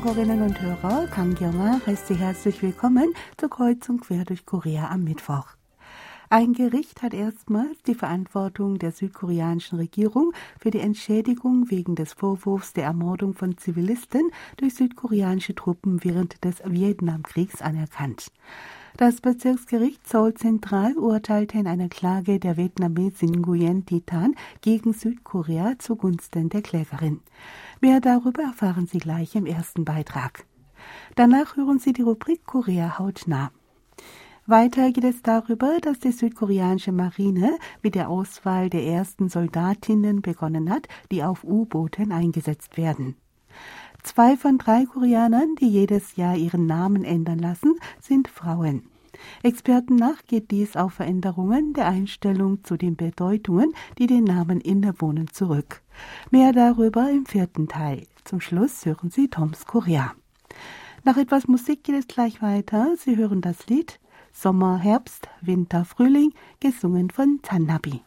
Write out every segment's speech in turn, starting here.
Hörerinnen und Hörer, Kang Kyung-ah heißt Sie herzlich willkommen zur Kreuzung quer durch Korea am Mittwoch. Ein Gericht hat erstmals die Verantwortung der südkoreanischen Regierung für die Entschädigung wegen des Vorwurfs der Ermordung von Zivilisten durch südkoreanische Truppen während des Vietnamkriegs anerkannt. Das Bezirksgericht Seoul Zentral urteilte in einer Klage der Vietnamesin Nguyen Titan gegen Südkorea zugunsten der Klägerin. Mehr darüber erfahren Sie gleich im ersten Beitrag. Danach hören Sie die Rubrik Korea hautnah. Weiter geht es darüber, dass die südkoreanische Marine mit der Auswahl der ersten Soldatinnen begonnen hat, die auf U-Booten eingesetzt werden. Zwei von drei Koreanern, die jedes Jahr ihren Namen ändern lassen, sind Frauen. Experten nach geht dies auf Veränderungen der Einstellung zu den Bedeutungen, die den Namen innewohnen, zurück. Mehr darüber im vierten Teil. Zum Schluss hören Sie Toms Korea. Nach etwas Musik geht es gleich weiter. Sie hören das Lied Sommer, Herbst, Winter, Frühling, gesungen von Zannabi.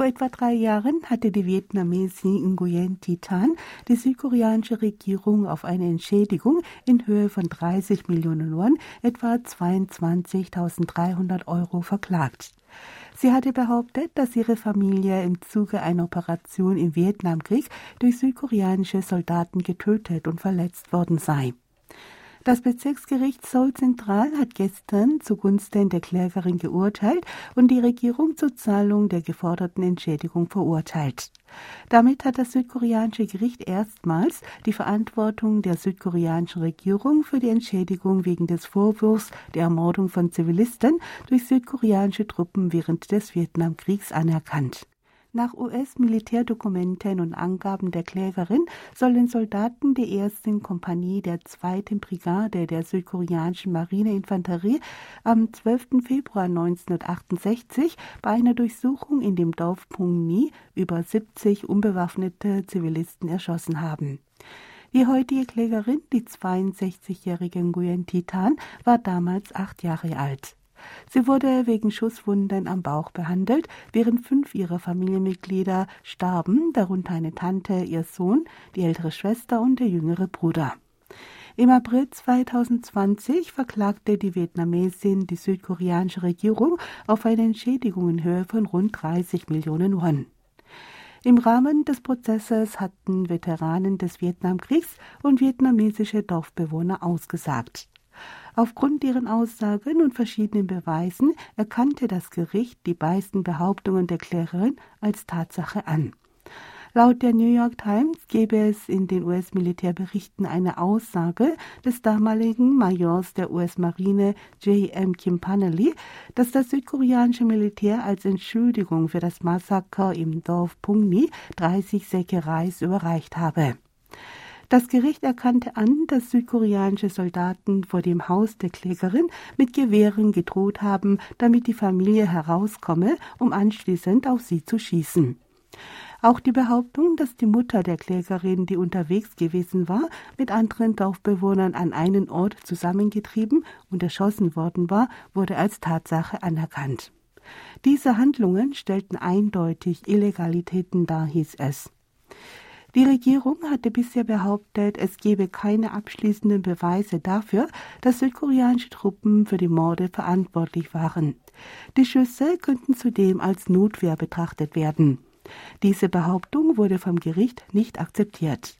Vor etwa drei Jahren hatte die Vietnamesin Nguyen Titan die südkoreanische Regierung auf eine Entschädigung in Höhe von 30 Millionen Won, etwa 22.300 Euro, verklagt. Sie hatte behauptet, dass ihre Familie im Zuge einer Operation im Vietnamkrieg durch südkoreanische Soldaten getötet und verletzt worden sei. Das Bezirksgericht Seoul Zentral hat gestern zugunsten der Klägerin geurteilt und die Regierung zur Zahlung der geforderten Entschädigung verurteilt. Damit hat das südkoreanische Gericht erstmals die Verantwortung der südkoreanischen Regierung für die Entschädigung wegen des Vorwurfs der Ermordung von Zivilisten durch südkoreanische Truppen während des Vietnamkriegs anerkannt. Nach US-Militärdokumenten und Angaben der Klägerin sollen Soldaten der ersten Kompanie der zweiten Brigade der südkoreanischen Marineinfanterie am 12. Februar 1968 bei einer Durchsuchung in dem Dorf Pungni über 70 unbewaffnete Zivilisten erschossen haben. Die heutige Klägerin, die 62-jährige Nguyen Titan, war damals acht Jahre alt. Sie wurde wegen Schusswunden am Bauch behandelt, während fünf ihrer Familienmitglieder starben, darunter eine Tante, ihr Sohn, die ältere Schwester und der jüngere Bruder. Im April 2020 verklagte die Vietnamesin die südkoreanische Regierung auf eine Entschädigung in Höhe von rund 30 Millionen Won. Im Rahmen des Prozesses hatten Veteranen des Vietnamkriegs und vietnamesische Dorfbewohner ausgesagt. Aufgrund deren Aussagen und verschiedenen Beweisen erkannte das Gericht die meisten Behauptungen der Klägerin als Tatsache an. Laut der New York Times gäbe es in den US-Militärberichten eine Aussage des damaligen Majors der US-Marine J.M. Kimpanelli, dass das südkoreanische Militär als Entschuldigung für das Massaker im Dorf Pungni 30 Säcke Reis überreicht habe. Das Gericht erkannte an, dass südkoreanische Soldaten vor dem Haus der Klägerin mit Gewehren gedroht haben, damit die Familie herauskomme, um anschließend auf sie zu schießen. Auch die Behauptung, dass die Mutter der Klägerin, die unterwegs gewesen war, mit anderen Dorfbewohnern an einen Ort zusammengetrieben und erschossen worden war, wurde als Tatsache anerkannt. Diese Handlungen stellten eindeutig Illegalitäten dar, hieß es. Die Regierung hatte bisher behauptet, es gebe keine abschließenden Beweise dafür, dass südkoreanische Truppen für die Morde verantwortlich waren. Die Schüsse könnten zudem als Notwehr betrachtet werden. Diese Behauptung wurde vom Gericht nicht akzeptiert.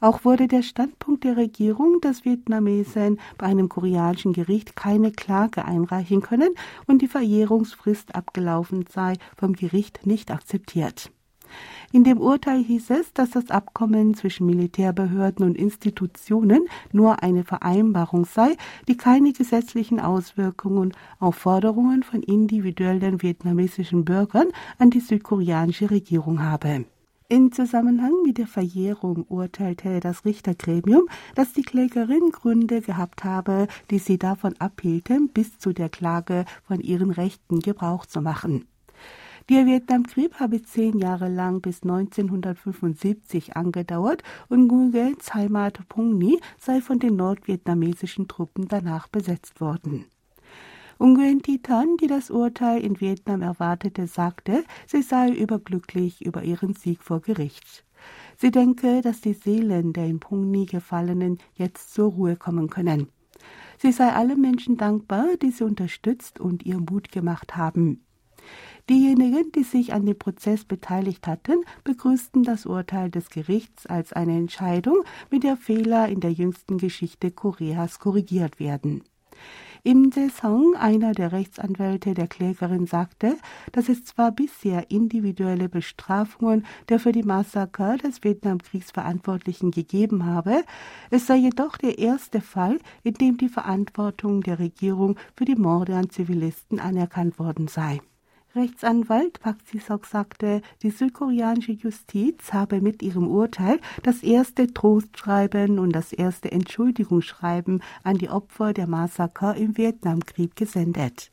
Auch wurde der Standpunkt der Regierung, dass Vietnamesen bei einem koreanischen Gericht keine Klage einreichen können und die Verjährungsfrist abgelaufen sei, vom Gericht nicht akzeptiert. In dem Urteil hieß es, dass das Abkommen zwischen Militärbehörden und Institutionen nur eine Vereinbarung sei, die keine gesetzlichen Auswirkungen auf Forderungen von individuellen vietnamesischen Bürgern an die südkoreanische Regierung habe. In Zusammenhang mit der Verjährung urteilte das Richtergremium, dass die Klägerin Gründe gehabt habe, die sie davon abhielten, bis zu der Klage von ihren Rechten Gebrauch zu machen. Der Vietnamkrieg habe zehn Jahre lang bis 1975 angedauert und Nguyens Heimat Pung Ni sei von den nordvietnamesischen Truppen danach besetzt worden. Nguyen Thi Tan, die das Urteil in Vietnam erwartete, sagte, sie sei überglücklich über ihren Sieg vor Gericht. Sie denke, dass die Seelen der in Pung Ni Gefallenen jetzt zur Ruhe kommen können. Sie sei allen Menschen dankbar, die sie unterstützt und ihr Mut gemacht haben. Diejenigen, die sich an dem Prozess beteiligt hatten, begrüßten das Urteil des Gerichts als eine Entscheidung, mit der Fehler in der jüngsten Geschichte Koreas korrigiert werden. Im Song, einer der Rechtsanwälte der Klägerin, sagte, dass es zwar bisher individuelle Bestrafungen der für die Massaker des Vietnamkriegs Verantwortlichen gegeben habe, es sei jedoch der erste Fall, in dem die Verantwortung der Regierung für die Morde an Zivilisten anerkannt worden sei. Rechtsanwalt Park Ji-sok sagte, die südkoreanische Justiz habe mit ihrem Urteil das erste Trostschreiben und das erste Entschuldigungsschreiben an die Opfer der Massaker im Vietnamkrieg gesendet.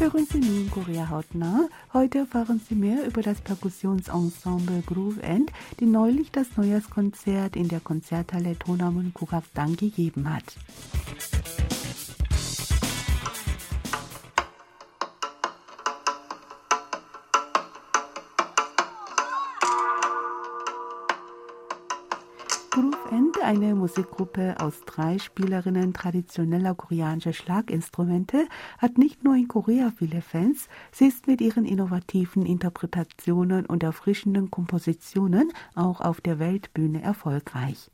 Hören Sie nun Korea hautnah. Heute erfahren Sie mehr über das Perkussionsensemble Groove End, die neulich das Neujahrskonzert in der Konzerthalle Tonamun Kukakdang gegeben hat. Eine Musikgruppe aus drei Spielerinnen traditioneller koreanischer Schlaginstrumente, hat nicht nur in Korea viele Fans, sie ist mit ihren innovativen Interpretationen und erfrischenden Kompositionen auch auf der Weltbühne erfolgreich.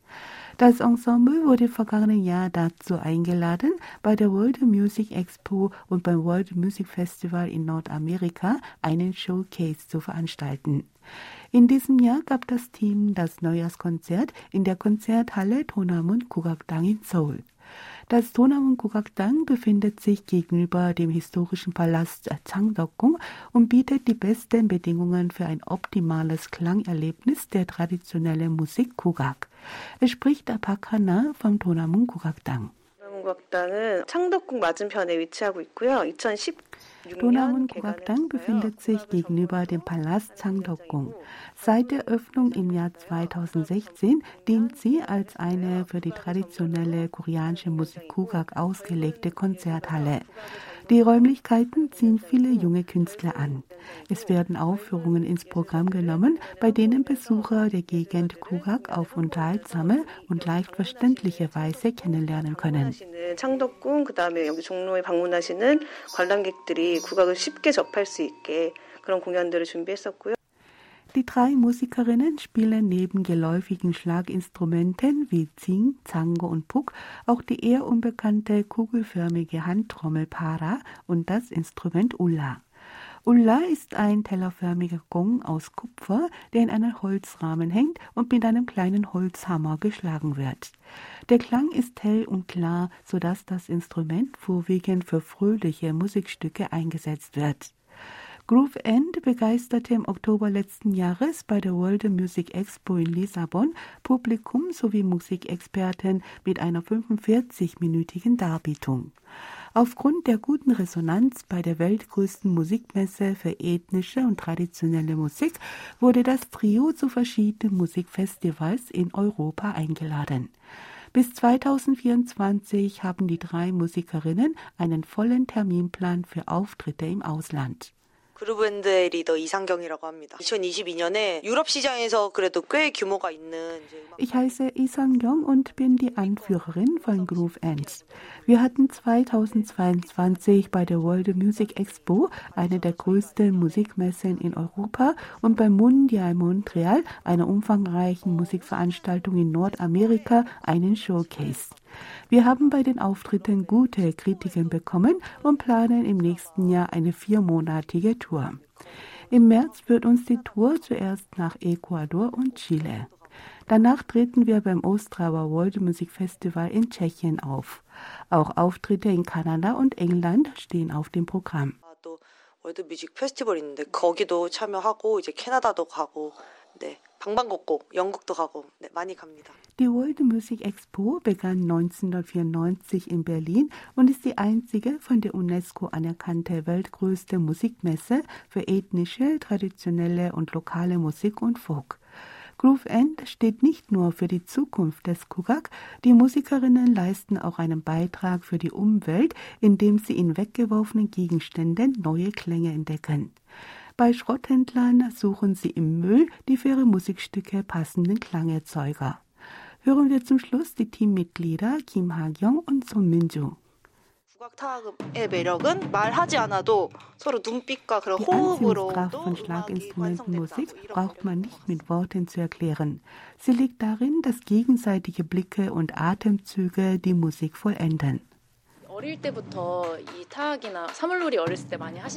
Das Ensemble wurde vergangenen Jahr dazu eingeladen, bei der World Music Expo und beim World Music Festival in Nordamerika einen Showcase zu veranstalten. In diesem Jahr gab das Team das Neujahrskonzert in der Konzerthalle Tonamun Kugakdang in Seoul. Das Tonamun Kugakdang befindet sich gegenüber dem historischen Palast Changdeokgung und bietet die besten Bedingungen für ein optimales Klangerlebnis der traditionellen Musik Kugak. Es spricht Apakana vom Tonamun Kugakdang. 국악당은 창덕궁 맞은편에 위치하고 있고요. 2010 Donamun Kugakdang befindet sich gegenüber dem Palast Changdeokgung. Seit der Öffnung im Jahr 2016 dient sie als eine für die traditionelle koreanische Musik Kugak ausgelegte Konzerthalle. Die Räumlichkeiten ziehen viele junge Künstler an. Es werden Aufführungen ins Programm genommen, bei denen Besucher der Gegend Kugak auf unterhaltsame und leicht verständliche Weise kennenlernen können. 창덕궁 그다음에 여기 종로에 방문하시는 관람객들이 국악을 쉽게 접할 수 있게 그런 공연들을 준비했었고요. Die drei Musikerinnen spielen neben geläufigen Schlaginstrumenten wie Zing, Zango und Puk auch die eher unbekannte kugelförmige Handtrommel Para und das Instrument Ulla. Ulla ist ein tellerförmiger Gong aus Kupfer, der in einem Holzrahmen hängt und mit einem kleinen Holzhammer geschlagen wird. Der Klang ist hell und klar, sodass das Instrument vorwiegend für fröhliche Musikstücke eingesetzt wird. Groove End begeisterte im Oktober letzten Jahres bei der World Music Expo in Lissabon Publikum sowie Musikexperten mit einer 45-minütigen Darbietung. Aufgrund der guten Resonanz bei der weltgrößten Musikmesse für ethnische und traditionelle Musik wurde das Trio zu verschiedenen Musikfestivals in Europa eingeladen. Bis 2024 haben die drei Musikerinnen einen vollen Terminplan für Auftritte im Ausland. 그루브밴드의 리더 이상경이라고 합니다. 2022년에 유럽 시장에서 그래도 꽤 규모가 있는 Ich heiße Isangyong und bin die Anführerin von Groove Ends. Wir hatten 2022 bei der World Music Expo, eine der größten Musikmessen in Europa, und beim Mundial Montreal, einer umfangreichen Musikveranstaltung in Nordamerika, einen Showcase. Wir haben bei den Auftritten gute Kritiken bekommen und planen im nächsten Jahr eine viermonatige Tour. Im März führt uns die Tour zuerst nach Ecuador und Chile. Danach treten wir beim Ostrauer World Music Festival in Tschechien auf. Auch Auftritte in Kanada und England stehen auf dem Programm. 월드 뮤직 페스티벌 있는데 거기도 참여하고 이제 캐나다도 가고 네, 방방곡곡 영국도 가고 네, 많이 갑니다. Die World Music Expo begann 1994 in Berlin und ist die einzige von der UNESCO anerkannte weltgrößte Musikmesse für ethnische, traditionelle und lokale Musik und Folk. Groove End steht nicht nur für die Zukunft des Kugak, die Musikerinnen leisten auch einen Beitrag für die Umwelt, indem sie in weggeworfenen Gegenständen neue Klänge entdecken. Bei Schrotthändlern suchen sie im Müll die für ihre Musikstücke passenden Klangerzeuger. Hören wir zum Schluss die Teammitglieder Kim Ha-kyung und Son Min-ju. Die Anziehungskraft von Schlaginstrumenten Musik braucht man nicht mit Worten zu erklären. Sie liegt darin, dass gegenseitige Blicke und Atemzüge die Musik vollenden.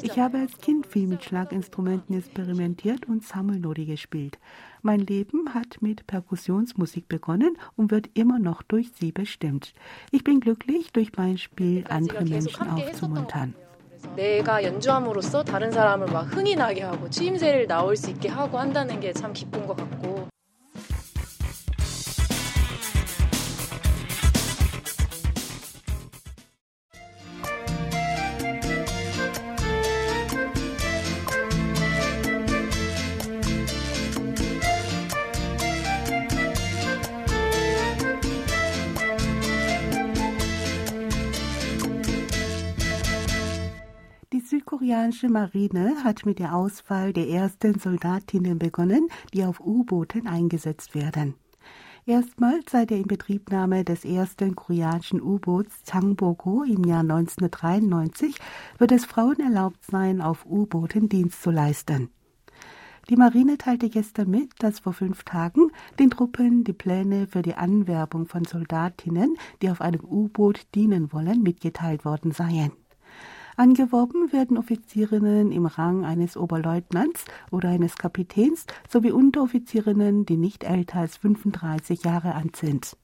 Ich habe als Kind viel mit Schlaginstrumenten experimentiert und Sammelnori gespielt. Mein Leben hat mit Perkussionsmusik begonnen und wird immer noch durch sie bestimmt. Ich bin glücklich, durch mein Spiel andere Menschen aufzumuntern. 내가 연주함으로써 다른 사람을 막 흥이 나게 하고 추임새를 나올 수 있게 하고 한다는 게 참 기쁜 것 같고 Die südkoreanische Marine hat mit der Auswahl der ersten Soldatinnen begonnen, die auf U-Booten eingesetzt werden. Erstmals seit der Inbetriebnahme des ersten koreanischen U-Boots Changboko im Jahr 1993 wird es Frauen erlaubt sein, auf U-Booten Dienst zu leisten. Die Marine teilte gestern mit, dass vor fünf Tagen den Truppen die Pläne für die Anwerbung von Soldatinnen, die auf einem U-Boot dienen wollen, mitgeteilt worden seien. Angeworben werden Offizierinnen im Rang eines Oberleutnants oder eines Kapitäns sowie Unteroffizierinnen, die nicht älter als 35 Jahre alt sind.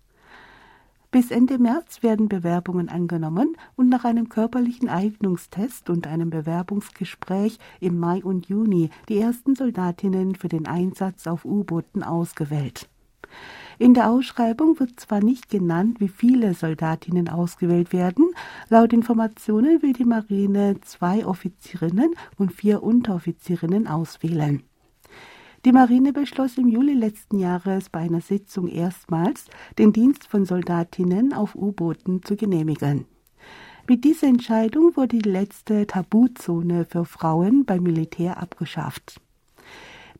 Bis Ende März werden Bewerbungen angenommen und nach einem körperlichen Eignungstest und einem Bewerbungsgespräch im Mai und Juni die ersten Soldatinnen für den Einsatz auf U-Booten ausgewählt. In der Ausschreibung wird zwar nicht genannt, wie viele Soldatinnen ausgewählt werden. Laut Informationen will die Marine zwei Offizierinnen und vier Unteroffizierinnen auswählen. Die Marine beschloss im Juli letzten Jahres bei einer Sitzung erstmals, den Dienst von Soldatinnen auf U-Booten zu genehmigen. Mit dieser Entscheidung wurde die letzte Tabuzone für Frauen beim Militär abgeschafft.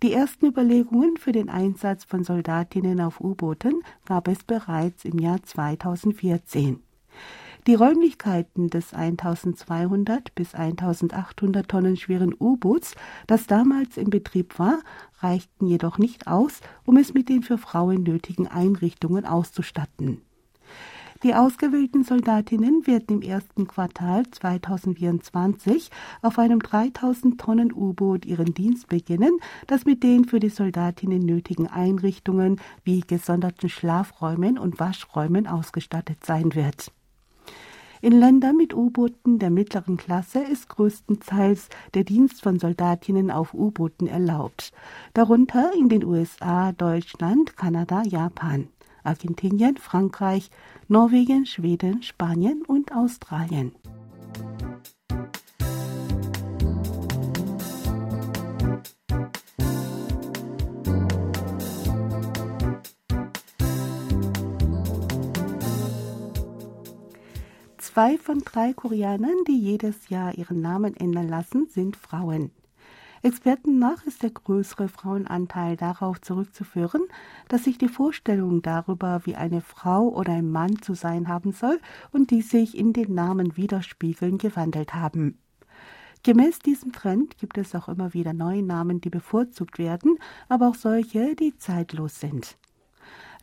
Die ersten Überlegungen für den Einsatz von Soldatinnen auf U-Booten gab es bereits im Jahr 2014. Die Räumlichkeiten des 1200 bis 1800 Tonnen schweren U-Boots, das damals in Betrieb war, reichten jedoch nicht aus, um es mit den für Frauen nötigen Einrichtungen auszustatten. Die ausgewählten Soldatinnen werden im ersten Quartal 2024 auf einem 3000 Tonnen U-Boot ihren Dienst beginnen, das mit den für die Soldatinnen nötigen Einrichtungen wie gesonderten Schlafräumen und Waschräumen ausgestattet sein wird. In Ländern mit U-Booten der mittleren Klasse ist größtenteils der Dienst von Soldatinnen auf U-Booten erlaubt, darunter in den USA, Deutschland, Kanada, Japan. Argentinien, Frankreich, Norwegen, Schweden, Spanien und Australien. Zwei von drei Koreanern, die jedes Jahr ihren Namen ändern lassen, sind Frauen. Experten nach ist der größere Frauenanteil darauf zurückzuführen, dass sich die Vorstellungen darüber, wie eine Frau oder ein Mann zu sein haben soll und die sich in den Namen widerspiegeln, gewandelt haben. Gemäß diesem Trend gibt es auch immer wieder neue Namen, die bevorzugt werden, aber auch solche, die zeitlos sind.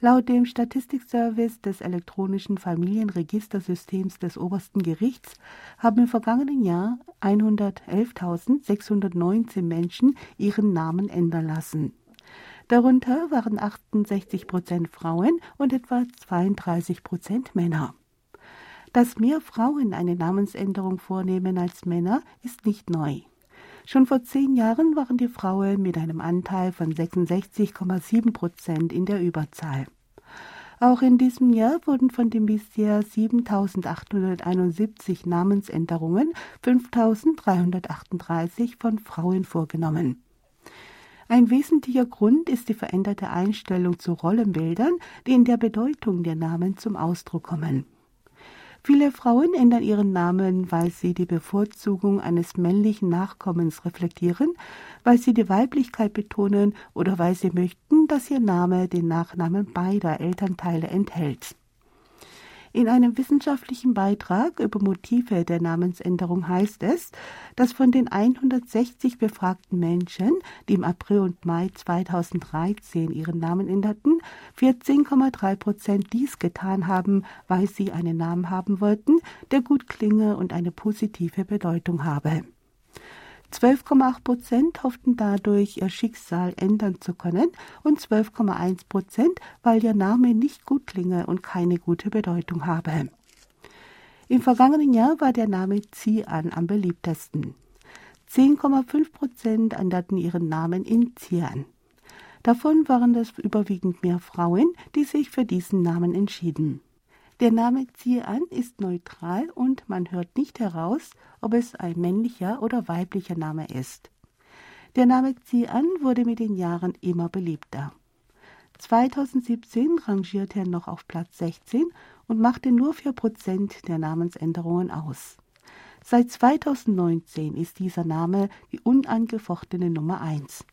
Laut dem Statistikservice des elektronischen Familienregistersystems des obersten Gerichts haben im vergangenen Jahr 111.619 Menschen ihren Namen ändern lassen. Darunter waren 68 Prozent Frauen und etwa 32 Prozent Männer. Dass mehr Frauen eine Namensänderung vornehmen als Männer, ist nicht neu. Schon vor zehn Jahren waren die Frauen mit einem Anteil von 66,7 Prozent in der Überzahl. Auch in diesem Jahr wurden von den bisher 7.871 Namensänderungen 5.338 von Frauen vorgenommen. Ein wesentlicher Grund ist die veränderte Einstellung zu Rollenbildern, die in der Bedeutung der Namen zum Ausdruck kommen. Viele Frauen ändern ihren Namen, weil sie die Bevorzugung eines männlichen Nachkommens reflektieren, weil sie die Weiblichkeit betonen oder weil sie möchten, dass ihr Name den Nachnamen beider Elternteile enthält. In einem wissenschaftlichen Beitrag über Motive der Namensänderung heißt es, dass von den 160 befragten Menschen, die im April und Mai 2013 ihren Namen änderten, 14,3 Prozent dies getan haben, weil sie einen Namen haben wollten, der gut klinge und eine positive Bedeutung habe. 12,8 Prozent hofften dadurch, ihr Schicksal ändern zu können und 12,1 Prozent, weil ihr Name nicht gut klinge und keine gute Bedeutung habe. Im vergangenen Jahr war der Name Zian am beliebtesten. 10,5 Prozent änderten ihren Namen in Zian. Davon waren es überwiegend mehr Frauen, die sich für diesen Namen entschieden. Der Name Zian ist neutral und man hört nicht heraus, ob es ein männlicher oder weiblicher Name ist. Der Name Zian wurde mit den Jahren immer beliebter. 2017 rangierte er noch auf Platz 16 und machte nur 4% der Namensänderungen aus. Seit 2019 ist dieser Name die unangefochtene Nummer 1.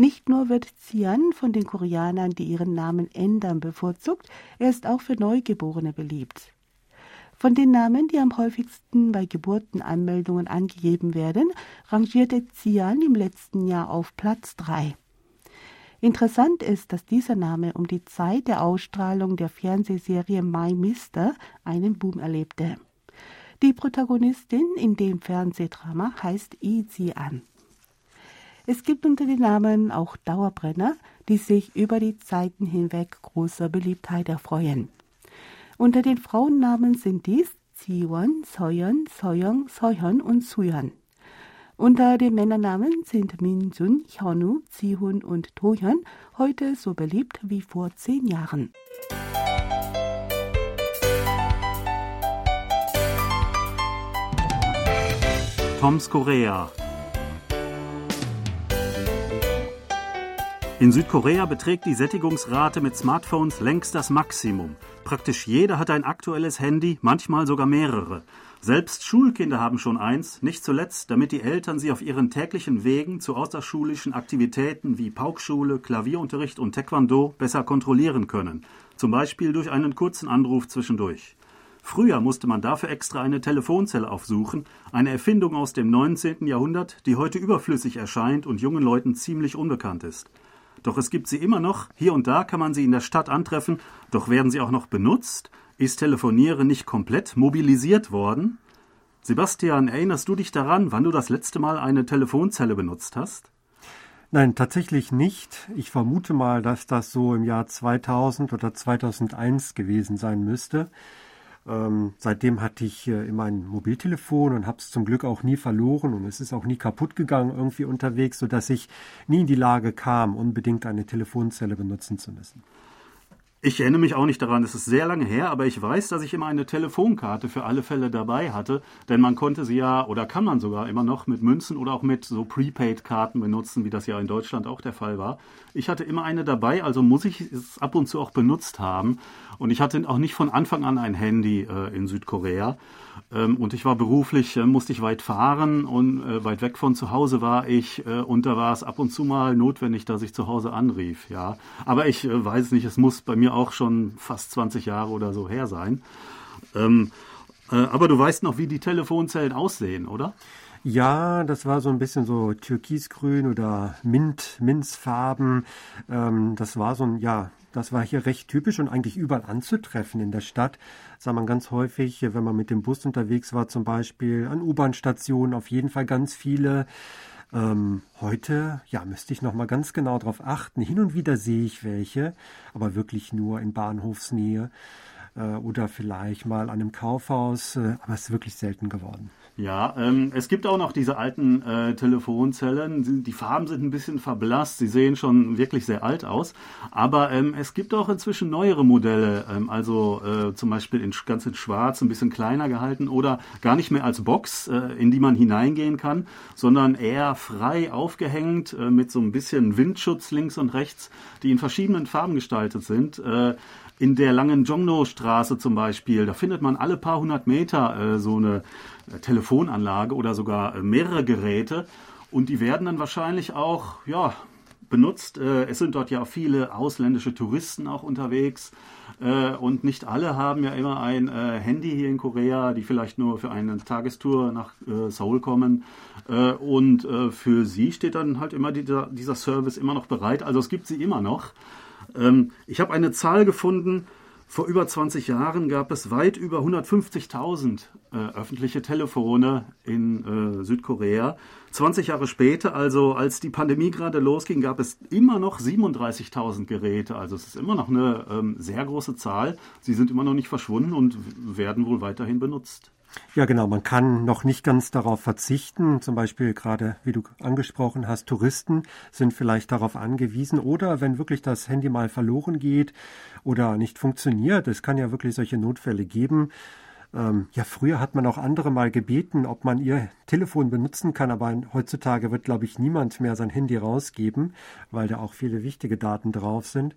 Nicht nur wird Xian von den Koreanern, die ihren Namen ändern, bevorzugt, er ist auch für Neugeborene beliebt. Von den Namen, die am häufigsten bei Geburtenanmeldungen angegeben werden, rangierte Xian im letzten Jahr auf Platz 3. Interessant ist, dass dieser Name um die Zeit der Ausstrahlung der Fernsehserie My Mister einen Boom erlebte. Die Protagonistin in dem Fernsehdrama heißt Yi Ji-an. Es gibt unter den Namen auch Dauerbrenner, die sich über die Zeiten hinweg großer Beliebtheit erfreuen. Unter den Frauennamen sind dies Ziwon, Soyeon, Soyoung, Soyeon und Suyeon. Unter den Männernamen sind Minjun, Hyunwoo, Zihun und Tohyun heute so beliebt wie vor zehn Jahren. Toms Korea In Südkorea beträgt die Sättigungsrate mit Smartphones längst das Maximum. Praktisch jeder hat ein aktuelles Handy, manchmal sogar mehrere. Selbst Schulkinder haben schon eins, nicht zuletzt, damit die Eltern sie auf ihren täglichen Wegen zu außerschulischen Aktivitäten wie Paukschule, Klavierunterricht und Taekwondo besser kontrollieren können. Zum Beispiel durch einen kurzen Anruf zwischendurch. Früher musste man dafür extra eine Telefonzelle aufsuchen, eine Erfindung aus dem 19. Jahrhundert, die heute überflüssig erscheint und jungen Leuten ziemlich unbekannt ist. Doch es gibt sie immer noch, hier und da kann man sie in der Stadt antreffen, doch werden sie auch noch benutzt? Ist Telefonieren nicht komplett mobilisiert worden? Sebastian, erinnerst du dich daran, wann du das letzte Mal eine Telefonzelle benutzt hast? Nein, tatsächlich nicht. Ich vermute mal, dass das so im Jahr 2000 oder 2001 gewesen sein müsste. Ähm, seitdem hatte ich äh, immer ein Mobiltelefon und habe es zum Glück auch nie verloren und es ist auch nie kaputt gegangen irgendwie unterwegs, sodass ich nie in die Lage kam, unbedingt eine Telefonzelle benutzen zu müssen. Ich erinnere mich auch nicht daran, es ist sehr lange her, aber ich weiß, dass ich immer eine Telefonkarte für alle Fälle dabei hatte, denn man konnte sie ja oder kann man sogar immer noch mit Münzen oder auch mit so Prepaid-Karten benutzen, wie das ja in Deutschland auch der Fall war. Ich hatte immer eine dabei, also muss ich es ab und zu auch benutzt haben. Und ich hatte auch nicht von Anfang an ein Handy äh, in Südkorea. Ähm, und ich war beruflich, äh, musste ich weit fahren und äh, weit weg von zu Hause war ich. Äh, und da war es ab und zu mal notwendig, dass ich zu Hause anrief. Ja, aber ich äh, weiß nicht, es muss bei mir auch schon fast 20 Jahre oder so her sein. Ähm, äh, aber du weißt noch, wie die Telefonzellen aussehen, oder? Ja, das war so ein bisschen so türkisgrün oder Mint, Minzfarben. Ähm, das war so ein, ja, das war hier recht typisch und eigentlich überall anzutreffen in der Stadt. Das sah man ganz häufig, wenn man mit dem Bus unterwegs war, zum Beispiel an U-Bahn-Stationen, auf jeden Fall ganz viele. Ähm, heute, ja, müsste ich noch mal ganz genau darauf achten. Hin und wieder sehe ich welche, aber wirklich nur in Bahnhofsnähe äh, oder vielleicht mal an einem Kaufhaus, äh, aber es ist wirklich selten geworden. Ja, ähm, es gibt auch noch diese alten äh, Telefonzellen. Die Farben sind ein bisschen verblasst. Sie sehen schon wirklich sehr alt aus. Aber ähm, es gibt auch inzwischen neuere Modelle. Ähm, also äh, zum Beispiel in, ganz in schwarz, ein bisschen kleiner gehalten oder gar nicht mehr als Box, äh, in die man hineingehen kann, sondern eher frei aufgehängt äh, mit so ein bisschen Windschutz links und rechts, die in verschiedenen Farben gestaltet sind. Äh, in der langen Jongno-Straße zum Beispiel, da findet man alle paar hundert Meter äh, so eine äh, Telefonanlage oder sogar äh, mehrere Geräte. Und die werden dann wahrscheinlich auch ja, benutzt. Äh, es sind dort ja viele ausländische Touristen auch unterwegs. Und nicht alle haben ja immer ein Handy hier in Korea, die vielleicht nur für eine Tagestour nach Seoul kommen. Und für sie steht dann halt immer dieser, dieser Service immer noch bereit. Also es gibt sie immer noch. Ähm, ich habe eine Zahl gefunden, vor über 20 Jahren gab es weit über 150.000 äh, öffentliche Telefone in äh, Südkorea. 20 Jahre später, also als die Pandemie gerade losging, gab es immer noch 37.000 Geräte. Also es ist immer noch eine ähm, sehr große Zahl. Sie sind immer noch nicht verschwunden und werden wohl weiterhin benutzt. Ja, genau. Man kann noch nicht ganz darauf verzichten. Zum Beispiel gerade, wie du angesprochen hast, Touristen sind vielleicht darauf angewiesen. Oder wenn wirklich das Handy mal verloren geht oder nicht funktioniert, es kann ja wirklich solche Notfälle geben. Ähm, ja, früher hat man auch andere mal gebeten, ob man ihr Telefon benutzen kann, aber heutzutage wird, glaube ich, niemand mehr sein Handy rausgeben, weil da auch viele wichtige Daten drauf sind.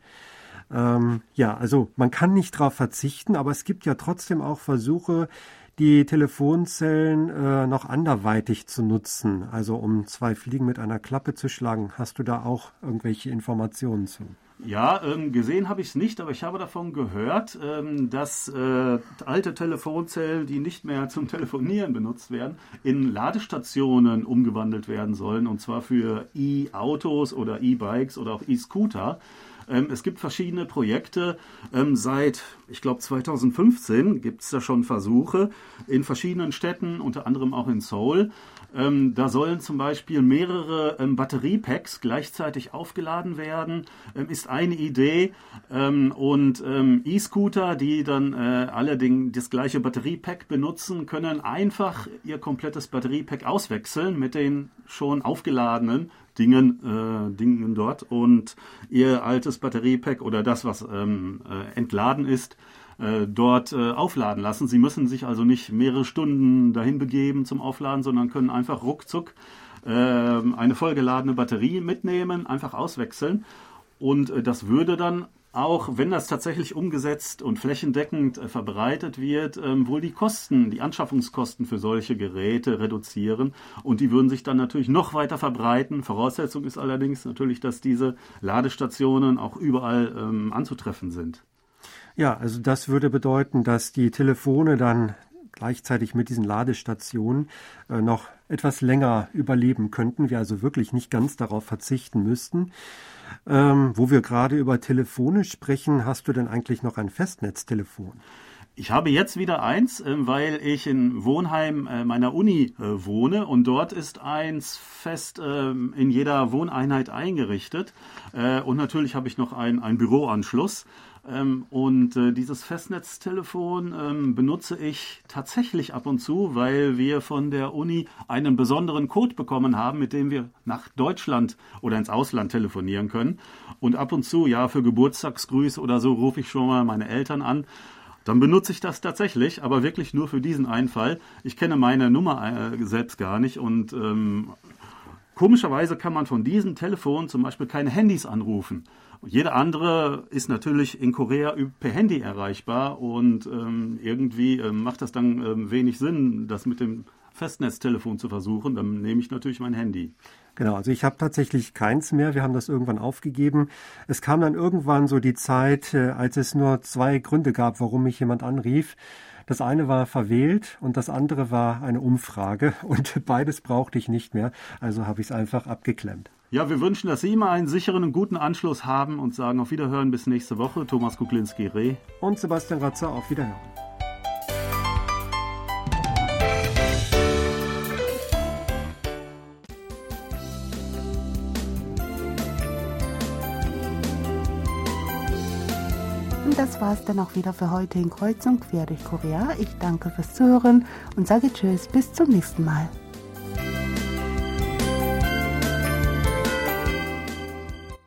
Ähm, ja, also man kann nicht darauf verzichten, aber es gibt ja trotzdem auch Versuche, die Telefonzellen äh, noch anderweitig zu nutzen, also um zwei Fliegen mit einer Klappe zu schlagen. Hast du da auch irgendwelche Informationen zu? Ja, ähm, gesehen habe ich es nicht, aber ich habe davon gehört, ähm, dass äh, alte Telefonzellen, die nicht mehr zum Telefonieren benutzt werden, in Ladestationen umgewandelt werden sollen, und zwar für E-Autos oder E-Bikes oder auch E-Scooter. Ähm, es gibt verschiedene Projekte. Ähm, seit, ich glaube, 2015 gibt es da schon Versuche in verschiedenen Städten, unter anderem auch in Seoul. Ähm, da sollen zum Beispiel mehrere Batteriepacks gleichzeitig aufgeladen werden, ist eine Idee. Und E-Scooter, die dann äh, allerdings das gleiche Batteriepack benutzen, können einfach ihr komplettes Batteriepack auswechseln mit den schon aufgeladenen Dingen, äh, Dingen dort und ihr altes Batteriepack oder das, was ähm, äh, entladen ist, äh, dort äh, aufladen lassen. Sie müssen sich also nicht mehrere Stunden dahin begeben zum Aufladen, sondern können einfach ruckzuck äh, eine vollgeladene Batterie mitnehmen, einfach auswechseln. Und äh, das würde dann auch wenn das tatsächlich umgesetzt und flächendeckend äh, verbreitet wird, ähm, wohl die Kosten, die Anschaffungskosten für solche Geräte reduzieren und die würden sich dann natürlich noch weiter verbreiten. Voraussetzung ist allerdings natürlich, dass diese Ladestationen auch überall ähm, anzutreffen sind. Ja, also das würde bedeuten, dass die Telefone dann gleichzeitig mit diesen Ladestationen äh, noch etwas länger überleben könnten, wir also wirklich nicht ganz darauf verzichten müssten. Ähm, wo wir gerade über Telefone sprechen, hast du denn eigentlich noch ein Festnetztelefon? Ich habe jetzt wieder eins, äh, weil ich in Wohnheim äh, meiner Uni äh, wohne und dort ist eins fest ähm, in jeder Wohneinheit eingerichtet. Und natürlich habe ich noch einen Büroanschluss. Ähm, und dieses Festnetztelefon ähm, benutze ich tatsächlich ab und zu, weil wir von der Uni einen besonderen Code bekommen haben, mit dem wir nach Deutschland oder ins Ausland telefonieren können. Und ab und zu, ja, für Geburtstagsgrüße oder so rufe ich schon mal meine Eltern an. Dann benutze ich das tatsächlich, aber wirklich nur für diesen einen Fall. Ich kenne meine Nummer äh, selbst gar nicht und ähm, komischerweise kann man von diesem Telefon zum Beispiel keine Handys anrufen. Jeder andere ist natürlich in Korea per Handy erreichbar und ähm, irgendwie ähm, macht das dann ähm, wenig Sinn, das mit dem Festnetztelefon zu versuchen. Dann nehme ich natürlich mein Handy. Genau, also ich habe tatsächlich keins mehr. Wir haben das irgendwann aufgegeben. Es kam dann irgendwann so die Zeit, äh, als es nur zwei Gründe gab, warum mich jemand anrief. Das eine war verwählt und das andere war eine Umfrage und beides brauchte ich nicht mehr. Also habe ich es einfach abgeklemmt. Ja, wir wünschen, dass Sie immer einen sicheren und guten Anschluss haben und sagen auf Wiederhören bis nächste Woche. Thomas Kuklinski-Reh und Sebastian Ratzer auf Wiederhören. Das war's dann auch wieder für heute in Kreuz und Quer durch Korea. Ich danke fürs Zuhören und sage Tschüss, bis zum nächsten Mal.